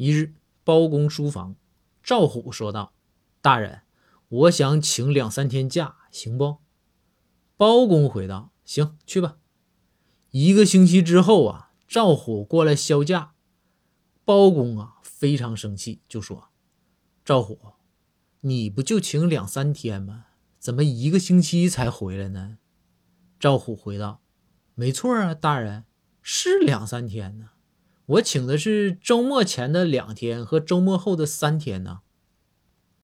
一日，包公书房，赵虎说道：“大人，我想请两三天假，行不？”包公回道：“行，去吧。”一个星期之后啊，赵虎过来销假，包公啊非常生气，就说：“赵虎，你不就请两三天吗？怎么一个星期才回来呢？”赵虎回道：“没错啊，大人，是两三天呢。我请的是周末前的两天和周末后的三天呢。”